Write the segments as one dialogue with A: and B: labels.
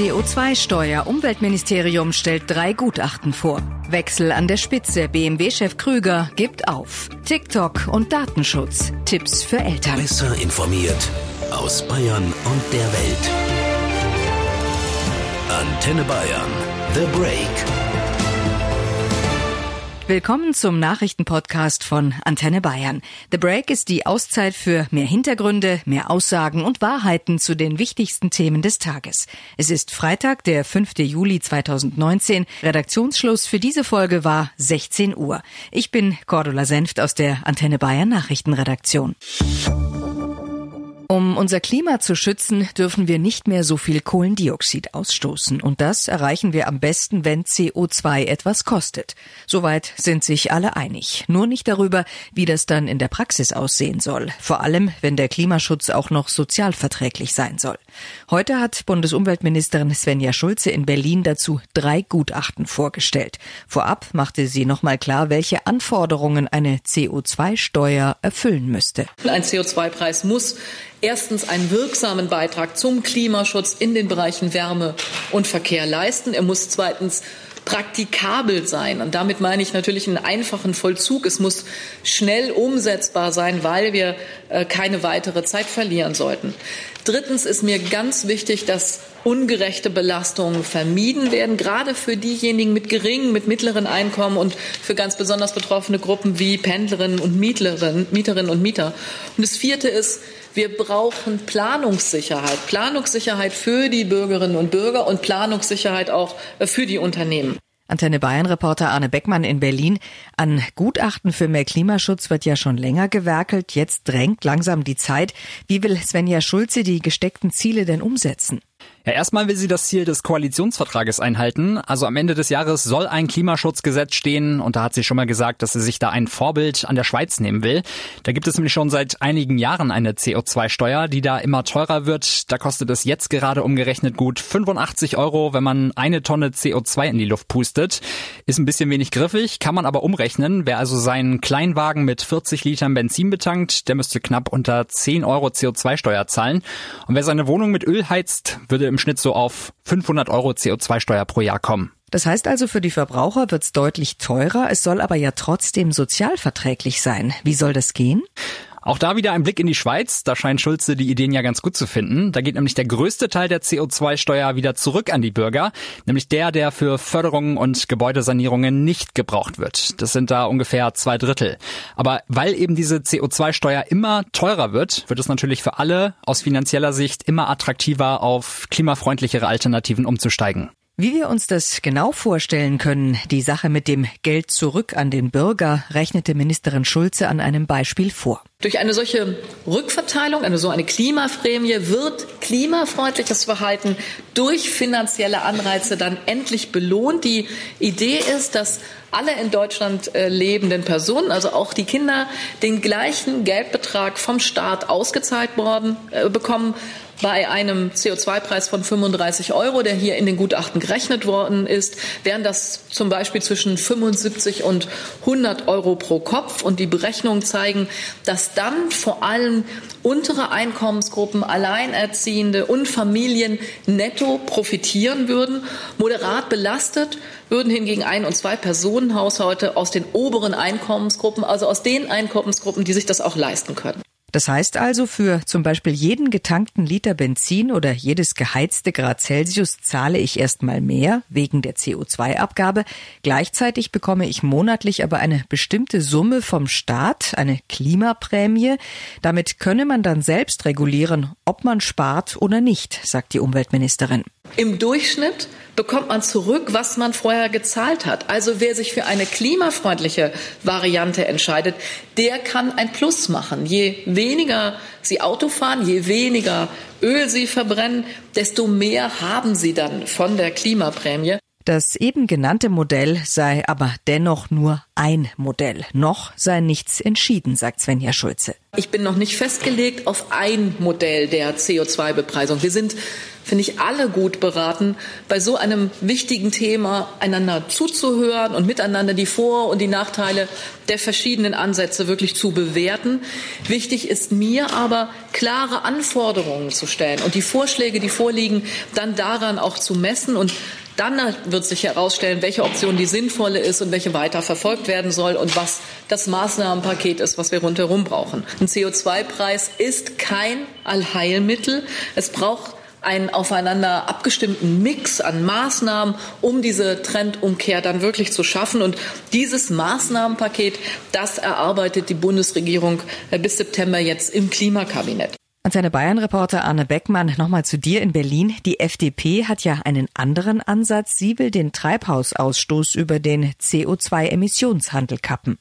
A: CO2-Steuer. Umweltministerium stellt drei Gutachten vor. Wechsel an der Spitze. BMW-Chef Krüger gibt auf. TikTok und Datenschutz. Tipps für Eltern.
B: Besser informiert aus Bayern und der Welt. Antenne Bayern. The Break.
A: Willkommen zum Nachrichtenpodcast von Antenne Bayern. The Break ist die Auszeit für mehr Hintergründe, mehr Aussagen und Wahrheiten zu den wichtigsten Themen des Tages. Es ist Freitag, der 5. Juli 2019. Redaktionsschluss für diese Folge war 16 Uhr. Ich bin Cordula Senft aus der Antenne Bayern Nachrichtenredaktion. Um unser Klima zu schützen, dürfen wir nicht mehr so viel Kohlendioxid ausstoßen. Und das erreichen wir am besten, wenn CO2 etwas kostet. Soweit sind sich alle einig. Nur nicht darüber, wie das dann in der Praxis aussehen soll. Vor allem, wenn der Klimaschutz auch noch sozialverträglich sein soll. Heute hat Bundesumweltministerin Svenja Schulze in Berlin dazu drei Gutachten vorgestellt. Vorab machte sie nochmal klar, welche Anforderungen eine CO2-Steuer erfüllen müsste.
C: Ein CO2-Preis muss erstens einen wirksamen Beitrag zum Klimaschutz in den Bereichen Wärme und Verkehr leisten. Er muss zweitens praktikabel sein. Und damit meine ich natürlich einen einfachen Vollzug. Es muss schnell umsetzbar sein, weil wir äh, keine weitere Zeit verlieren sollten. Drittens ist mir ganz wichtig, dass ungerechte Belastungen vermieden werden, gerade für diejenigen mit geringen, mit mittleren Einkommen und für ganz besonders betroffene Gruppen wie Pendlerinnen und Mieterinnen, Mieterinnen und Mieter. Und das vierte ist, wir brauchen Planungssicherheit. Planungssicherheit für die Bürgerinnen und Bürger und Planungssicherheit auch für die Unternehmen.
A: Antenne Bayern Reporter Arne Beckmann in Berlin. An Gutachten für mehr Klimaschutz wird ja schon länger gewerkelt. Jetzt drängt langsam die Zeit. Wie will Svenja Schulze die gesteckten Ziele denn umsetzen?
D: Ja, erstmal will sie das Ziel des Koalitionsvertrages einhalten. Also am Ende des Jahres soll ein Klimaschutzgesetz stehen und da hat sie schon mal gesagt, dass sie sich da ein Vorbild an der Schweiz nehmen will. Da gibt es nämlich schon seit einigen Jahren eine CO2-Steuer, die da immer teurer wird. Da kostet es jetzt gerade umgerechnet gut 85 Euro, wenn man eine Tonne CO2 in die Luft pustet. Ist ein bisschen wenig griffig, kann man aber umrechnen. Wer also seinen Kleinwagen mit 40 Litern Benzin betankt, der müsste knapp unter 10 Euro CO2-Steuer zahlen. Und wer seine Wohnung mit Öl heizt, würde im Schnitt so auf 500 Euro CO2-Steuer pro Jahr kommen.
A: Das heißt also, für die Verbraucher wird es deutlich teurer, es soll aber ja trotzdem sozialverträglich sein. Wie soll das gehen?
D: Auch da wieder ein Blick in die Schweiz. Da scheint Schulze die Ideen ja ganz gut zu finden. Da geht nämlich der größte Teil der CO2-Steuer wieder zurück an die Bürger, nämlich der, der für Förderungen und Gebäudesanierungen nicht gebraucht wird. Das sind da ungefähr zwei Drittel. Aber weil eben diese CO2-Steuer immer teurer wird, wird es natürlich für alle aus finanzieller Sicht immer attraktiver, auf klimafreundlichere Alternativen umzusteigen.
A: Wie wir uns das genau vorstellen können, die Sache mit dem Geld zurück an den Bürger, rechnete Ministerin Schulze an einem Beispiel vor.
C: Durch eine solche Rückverteilung, eine so eine Klimaprämie, wird klimafreundliches Verhalten durch finanzielle Anreize dann endlich belohnt. Die Idee ist, dass alle in Deutschland äh, lebenden Personen, also auch die Kinder, den gleichen Geldbetrag vom Staat ausgezahlt worden äh, bekommen bei einem CO2-Preis von 35 Euro, der hier in den Gutachten gerechnet worden ist, wären das zum Beispiel zwischen 75 und 100 Euro pro Kopf. Und die Berechnungen zeigen, dass dann vor allem untere Einkommensgruppen, Alleinerziehende und Familien netto profitieren würden. Moderat belastet würden hingegen Ein- und Zwei-Personen-Haushalte aus den oberen Einkommensgruppen, also aus den Einkommensgruppen, die sich das auch leisten können.
A: Das heißt also, für zum Beispiel jeden getankten Liter Benzin oder jedes geheizte Grad Celsius zahle ich erstmal mehr wegen der CO2-Abgabe. Gleichzeitig bekomme ich monatlich aber eine bestimmte Summe vom Staat, eine Klimaprämie. Damit könne man dann selbst regulieren, ob man spart oder nicht, sagt die Umweltministerin.
C: Im Durchschnitt bekommt man zurück, was man vorher gezahlt hat. Also wer sich für eine klimafreundliche Variante entscheidet, der kann ein Plus machen. Je weniger Sie Auto fahren, je weniger Öl Sie verbrennen, desto mehr haben Sie dann von der Klimaprämie.
A: Das eben genannte Modell sei aber dennoch nur ein Modell. Noch sei nichts entschieden, sagt Svenja Schulze.
C: Ich bin noch nicht festgelegt auf ein Modell der CO2-Bepreisung. Wir sind, finde ich, alle gut beraten, bei so einem wichtigen Thema einander zuzuhören und miteinander die Vor- und die Nachteile der verschiedenen Ansätze wirklich zu bewerten. Wichtig ist mir aber, klare Anforderungen zu stellen und die Vorschläge, die vorliegen, dann daran auch zu messen und dann wird sich herausstellen, welche Option die sinnvolle ist und welche weiter verfolgt werden soll und was das Maßnahmenpaket ist, was wir rundherum brauchen. Ein CO2-Preis ist kein Allheilmittel. Es braucht einen aufeinander abgestimmten Mix an Maßnahmen, um diese Trendumkehr dann wirklich zu schaffen. Und dieses Maßnahmenpaket, das erarbeitet die Bundesregierung bis September jetzt im Klimakabinett.
A: Und seine Bayern-Reporter Arne Beckmann nochmal zu dir in Berlin. Die FDP hat ja einen anderen Ansatz. Sie will den Treibhausausstoß über den CO2-Emissionshandel kappen.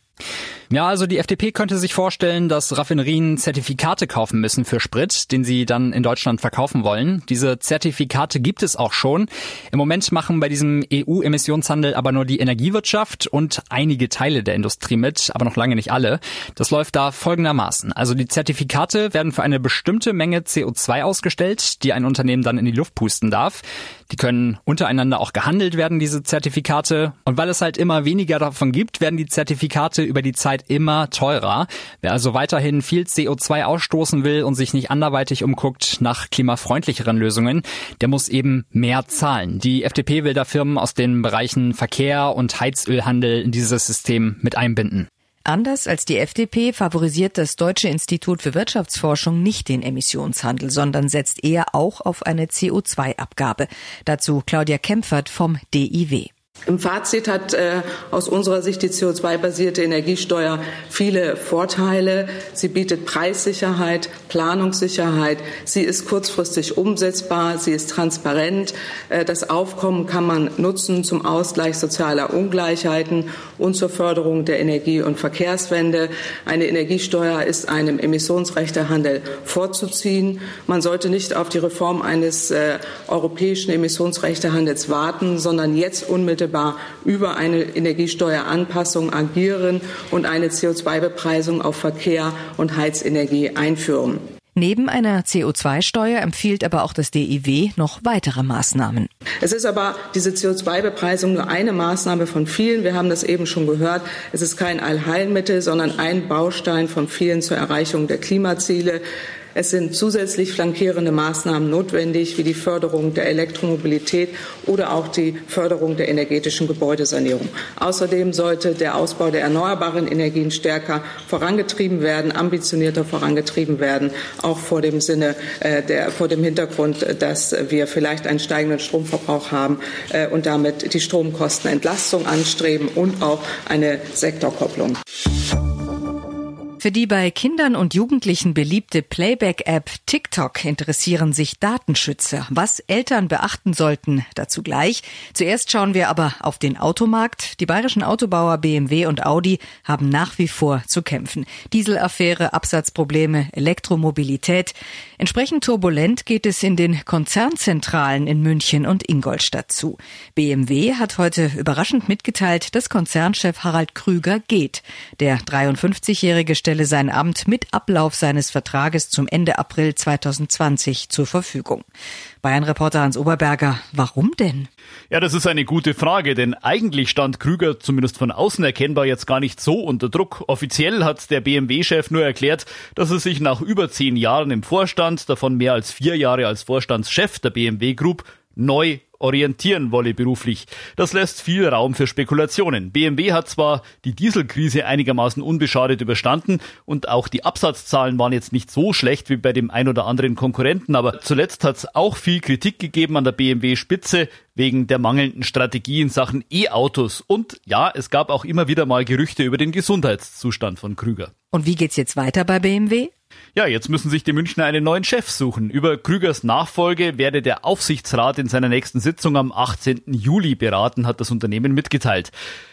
D: Ja, also die FDP könnte sich vorstellen, dass Raffinerien Zertifikate kaufen müssen für Sprit, den sie dann in Deutschland verkaufen wollen. Diese Zertifikate gibt es auch schon. Im Moment machen bei diesem EU-Emissionshandel aber nur die Energiewirtschaft und einige Teile der Industrie mit, aber noch lange nicht alle. Das läuft da folgendermaßen. Also die Zertifikate werden für eine bestimmte Menge CO2 ausgestellt, die ein Unternehmen dann in die Luft pusten darf. Die können untereinander auch gehandelt werden, diese Zertifikate. Und weil es halt immer weniger davon gibt, werden die Zertifikate über die Zeit immer teurer. Wer also weiterhin viel CO2 ausstoßen will und sich nicht anderweitig umguckt nach klimafreundlicheren Lösungen, der muss eben mehr zahlen. Die FDP will da Firmen aus den Bereichen Verkehr und Heizölhandel in dieses System mit einbinden.
A: Anders als die FDP favorisiert das Deutsche Institut für Wirtschaftsforschung nicht den Emissionshandel, sondern setzt eher auch auf eine CO2-Abgabe. Dazu Claudia Kempfert vom DIW.
E: Im Fazit hat äh, aus unserer Sicht die CO2-basierte Energiesteuer viele Vorteile. Sie bietet Preissicherheit, Planungssicherheit. Sie ist kurzfristig umsetzbar. Sie ist transparent. Äh, das Aufkommen kann man nutzen zum Ausgleich sozialer Ungleichheiten und zur Förderung der Energie- und Verkehrswende. Eine Energiesteuer ist einem Emissionsrechtehandel vorzuziehen. Man sollte nicht auf die Reform eines äh, europäischen Emissionsrechtehandels warten, sondern jetzt unmittelbar unmittelbar über eine Energiesteueranpassung agieren und eine CO2-Bepreisung auf Verkehr und Heizenergie einführen.
A: Neben einer CO2-Steuer empfiehlt aber auch das DIW noch weitere Maßnahmen.
E: Es ist aber diese CO2-Bepreisung nur eine Maßnahme von vielen. Wir haben das eben schon gehört. Es ist kein Allheilmittel, sondern ein Baustein von vielen zur Erreichung der Klimaziele. Es sind zusätzlich flankierende Maßnahmen notwendig, wie die Förderung der Elektromobilität oder auch die Förderung der energetischen Gebäudesanierung. Außerdem sollte der Ausbau der erneuerbaren Energien stärker vorangetrieben werden, ambitionierter vorangetrieben werden, auch vor dem Sinne äh, der, vor dem Hintergrund, dass wir vielleicht einen steigenden Stromverbrauch haben äh, und damit die Stromkostenentlastung anstreben und auch eine Sektorkopplung.
A: Für die bei Kindern und Jugendlichen beliebte Playback-App TikTok interessieren sich Datenschützer. Was Eltern beachten sollten, dazu gleich. Zuerst schauen wir aber auf den Automarkt. Die bayerischen Autobauer BMW und Audi haben nach wie vor zu kämpfen. Dieselaffäre, Absatzprobleme, Elektromobilität. Entsprechend turbulent geht es in den Konzernzentralen in München und Ingolstadt zu. BMW hat heute überraschend mitgeteilt, dass Konzernchef Harald Krüger geht. Der 53-jährige stelle sein Amt mit Ablauf seines Vertrages zum Ende April 2020 zur Verfügung. Bayern-Reporter Hans Oberberger, warum denn?
F: Ja, das ist eine gute Frage, denn eigentlich stand Krüger zumindest von außen erkennbar jetzt gar nicht so unter Druck. Offiziell hat der BMW-Chef nur erklärt, dass er sich nach über zehn Jahren im Vorstand, davon mehr als vier Jahre als Vorstandschef der BMW Group, neu orientieren wolle beruflich. Das lässt viel Raum für Spekulationen. BMW hat zwar die Dieselkrise einigermaßen unbeschadet überstanden und auch die Absatzzahlen waren jetzt nicht so schlecht wie bei dem ein oder anderen Konkurrenten, aber zuletzt hat es auch viel Kritik gegeben an der BMW-Spitze wegen der mangelnden Strategie in Sachen E-Autos. Und ja, es gab auch immer wieder mal Gerüchte über den Gesundheitszustand von Krüger.
A: Und wie geht's jetzt weiter bei BMW?
F: Ja, jetzt müssen sich die Münchner einen neuen Chef suchen. Über Krügers Nachfolge werde der Aufsichtsrat in seiner nächsten Sitzung am 18. Juli beraten, hat das Unternehmen mitgeteilt.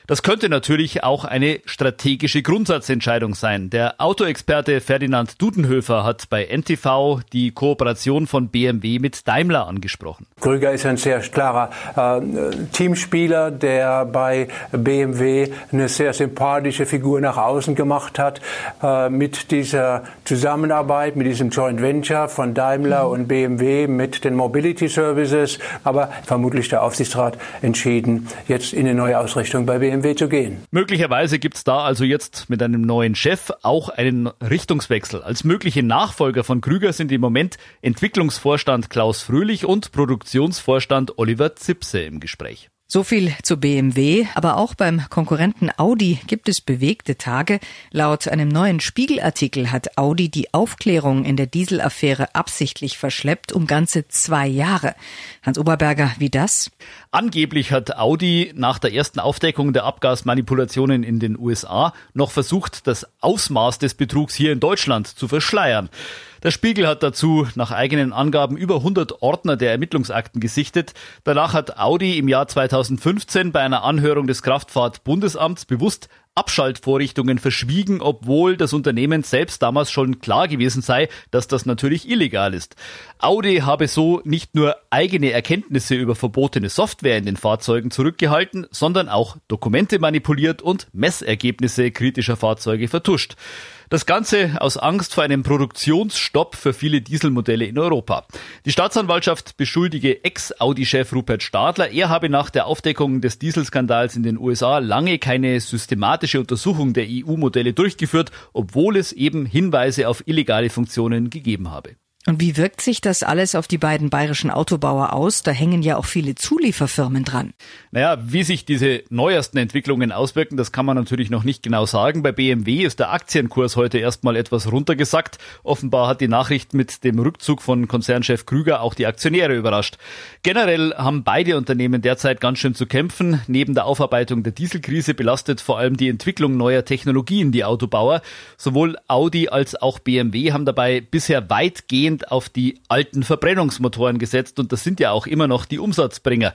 F: Das könnte natürlich auch eine strategische Grundsatzentscheidung sein. Der Autoexperte Ferdinand Dudenhöfer hat bei NTV die Kooperation von BMW mit Daimler angesprochen.
G: Krüger ist ein sehr klarer äh, Teamspieler, der bei BMW eine sehr sympathische Figur nach außen gemacht hat. Äh, mit dieser Zusammenarbeit, mit diesem Joint Venture von Daimler mhm. und BMW mit den Mobility Services, aber vermutlich der Aufsichtsrat entschieden, jetzt in eine neue Ausrichtung bei BMW BMW zu gehen.
F: Möglicherweise gibt es da also jetzt mit einem neuen Chef auch einen Richtungswechsel. Als mögliche Nachfolger von Krüger sind im Moment Entwicklungsvorstand Klaus Fröhlich und Produktionsvorstand Oliver Zipse im Gespräch.
A: So viel zu BMW, aber auch beim Konkurrenten Audi gibt es bewegte Tage. Laut einem neuen Spiegelartikel hat Audi die Aufklärung in der Dieselaffäre absichtlich verschleppt um ganze zwei Jahre. Hans Oberberger, wie das?
F: Angeblich hat Audi nach der ersten Aufdeckung der Abgasmanipulationen in den USA noch versucht, das Ausmaß des Betrugs hier in Deutschland zu verschleiern. Der Spiegel hat dazu nach eigenen Angaben über 100 Ordner der Ermittlungsakten gesichtet. Danach hat Audi im Jahr 2015 bei einer Anhörung des Kraftfahrtbundesamts bewusst Abschaltvorrichtungen verschwiegen, obwohl das Unternehmen selbst damals schon klar gewesen sei, dass das natürlich illegal ist. Audi habe so nicht nur eigene Erkenntnisse über verbotene Software in den Fahrzeugen zurückgehalten, sondern auch Dokumente manipuliert und Messergebnisse kritischer Fahrzeuge vertuscht. Das Ganze aus Angst vor einem Produktionsstopp für viele Dieselmodelle in Europa. Die Staatsanwaltschaft beschuldige Ex-Audi-Chef Rupert Stadler, er habe nach der Aufdeckung des Dieselskandals in den USA lange keine systematische Untersuchung der EU-Modelle durchgeführt, obwohl es eben Hinweise auf illegale Funktionen gegeben habe.
A: Und wie wirkt sich das alles auf die beiden bayerischen Autobauer aus? Da hängen ja auch viele Zulieferfirmen dran.
F: Naja, wie sich diese neuesten Entwicklungen auswirken, das kann man natürlich noch nicht genau sagen. Bei BMW ist der Aktienkurs heute erstmal etwas runtergesackt. Offenbar hat die Nachricht mit dem Rückzug von Konzernchef Krüger auch die Aktionäre überrascht. Generell haben beide Unternehmen derzeit ganz schön zu kämpfen. Neben der Aufarbeitung der Dieselkrise belastet vor allem die Entwicklung neuer Technologien die Autobauer. Sowohl Audi als auch BMW haben dabei bisher weitgehend weitgehend auf die alten Verbrennungsmotoren gesetzt und das sind ja auch immer noch die Umsatzbringer.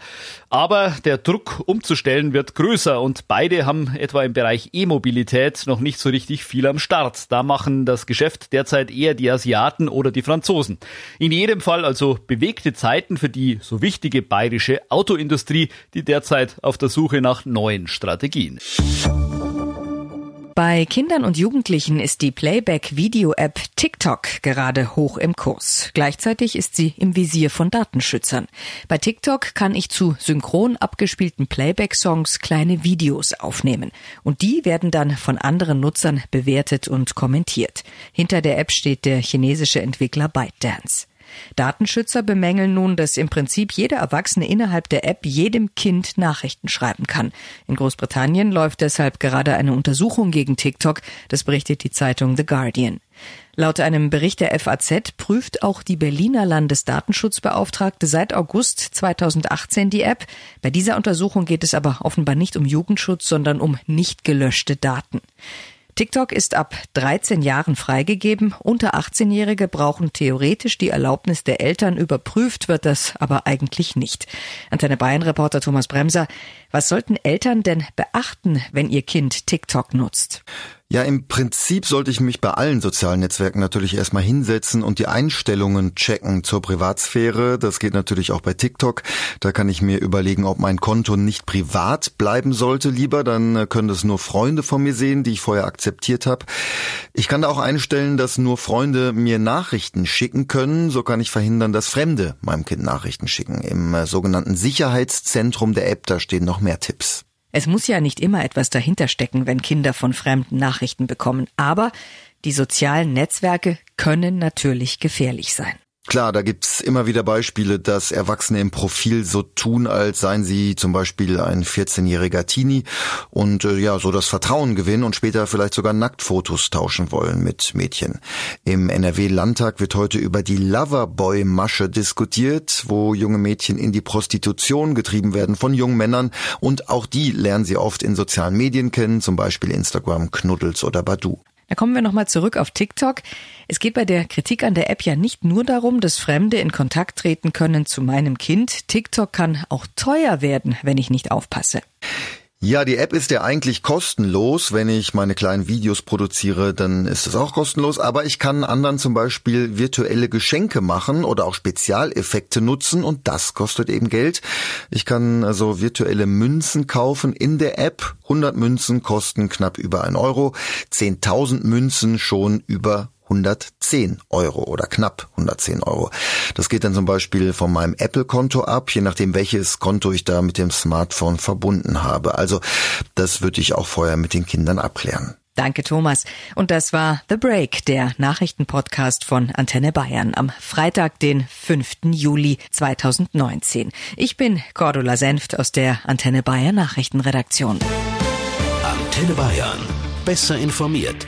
F: Aber der Druck umzustellen wird größer und beide haben etwa im Bereich E-Mobilität noch nicht so richtig viel am Start. Da machen das Geschäft derzeit eher die Asiaten oder die Franzosen. In jedem Fall also bewegte Zeiten für die so wichtige bayerische Autoindustrie, die derzeit auf der Suche nach neuen Strategien.
A: Bei Kindern und Jugendlichen ist die Playback-Video-App TikTok gerade hoch im Kurs. Gleichzeitig ist sie im Visier von Datenschützern. Bei TikTok kann ich zu synchron abgespielten Playback-Songs kleine Videos aufnehmen. Und die werden dann von anderen Nutzern bewertet und kommentiert. Hinter der App steht der chinesische Entwickler ByteDance. Datenschützer bemängeln nun, dass im Prinzip jeder Erwachsene innerhalb der App jedem Kind Nachrichten schreiben kann. In Großbritannien läuft deshalb gerade eine Untersuchung gegen TikTok, das berichtet die Zeitung The Guardian. Laut einem Bericht der FAZ prüft auch die Berliner Landesdatenschutzbeauftragte seit August 2018 die App. Bei dieser Untersuchung geht es aber offenbar nicht um Jugendschutz, sondern um nicht gelöschte Daten. TikTok ist ab 13 Jahren freigegeben. Unter 18-Jährige brauchen theoretisch die Erlaubnis der Eltern. Überprüft wird das aber eigentlich nicht. Antenne Bayern-Reporter Thomas Bremser. Was sollten Eltern denn beachten, wenn ihr Kind TikTok nutzt?
H: Ja, im Prinzip sollte ich mich bei allen sozialen Netzwerken natürlich erstmal hinsetzen und die Einstellungen checken zur Privatsphäre. Das geht natürlich auch bei TikTok. Da kann ich mir überlegen, ob mein Konto nicht privat bleiben sollte lieber. Dann können das nur Freunde von mir sehen, die ich vorher akzeptiert habe. Ich kann da auch einstellen, dass nur Freunde mir Nachrichten schicken können. So kann ich verhindern, dass Fremde meinem Kind Nachrichten schicken. Im äh, sogenannten Sicherheitszentrum der App, da stehen noch mehr Tipps.
A: Es muss ja nicht immer etwas dahinter stecken, wenn Kinder von Fremden Nachrichten bekommen, aber die sozialen Netzwerke können natürlich gefährlich sein.
H: Klar, da gibt's immer wieder Beispiele, dass Erwachsene im Profil so tun, als seien sie zum Beispiel ein 14-jähriger Teenie und äh, ja, so das Vertrauen gewinnen und später vielleicht sogar Nacktfotos tauschen wollen mit Mädchen. Im NRW-Landtag wird heute über die Loverboy-Masche diskutiert, wo junge Mädchen in die Prostitution getrieben werden von jungen Männern und auch die lernen sie oft in sozialen Medien kennen, zum Beispiel Instagram, Knuddels oder Badu.
A: Da kommen wir nochmal zurück auf TikTok. Es geht bei der Kritik an der App ja nicht nur darum, dass Fremde in Kontakt treten können zu meinem Kind. TikTok kann auch teuer werden, wenn ich nicht aufpasse.
H: Ja, die App ist ja eigentlich kostenlos. Wenn ich meine kleinen Videos produziere, dann ist es auch kostenlos. Aber ich kann anderen zum Beispiel virtuelle Geschenke machen oder auch Spezialeffekte nutzen und das kostet eben Geld. Ich kann also virtuelle Münzen kaufen in der App. 100 Münzen kosten knapp über ein Euro. 10.000 Münzen schon über 110 Euro oder knapp 110 Euro. Das geht dann zum Beispiel von meinem Apple-Konto ab, je nachdem welches Konto ich da mit dem Smartphone verbunden habe. Also das würde ich auch vorher mit den Kindern abklären.
A: Danke, Thomas. Und das war The Break, der Nachrichtenpodcast von Antenne Bayern am Freitag, den 5. Juli 2019. Ich bin Cordula Senft aus der Antenne Bayern Nachrichtenredaktion.
B: Antenne Bayern. Besser informiert.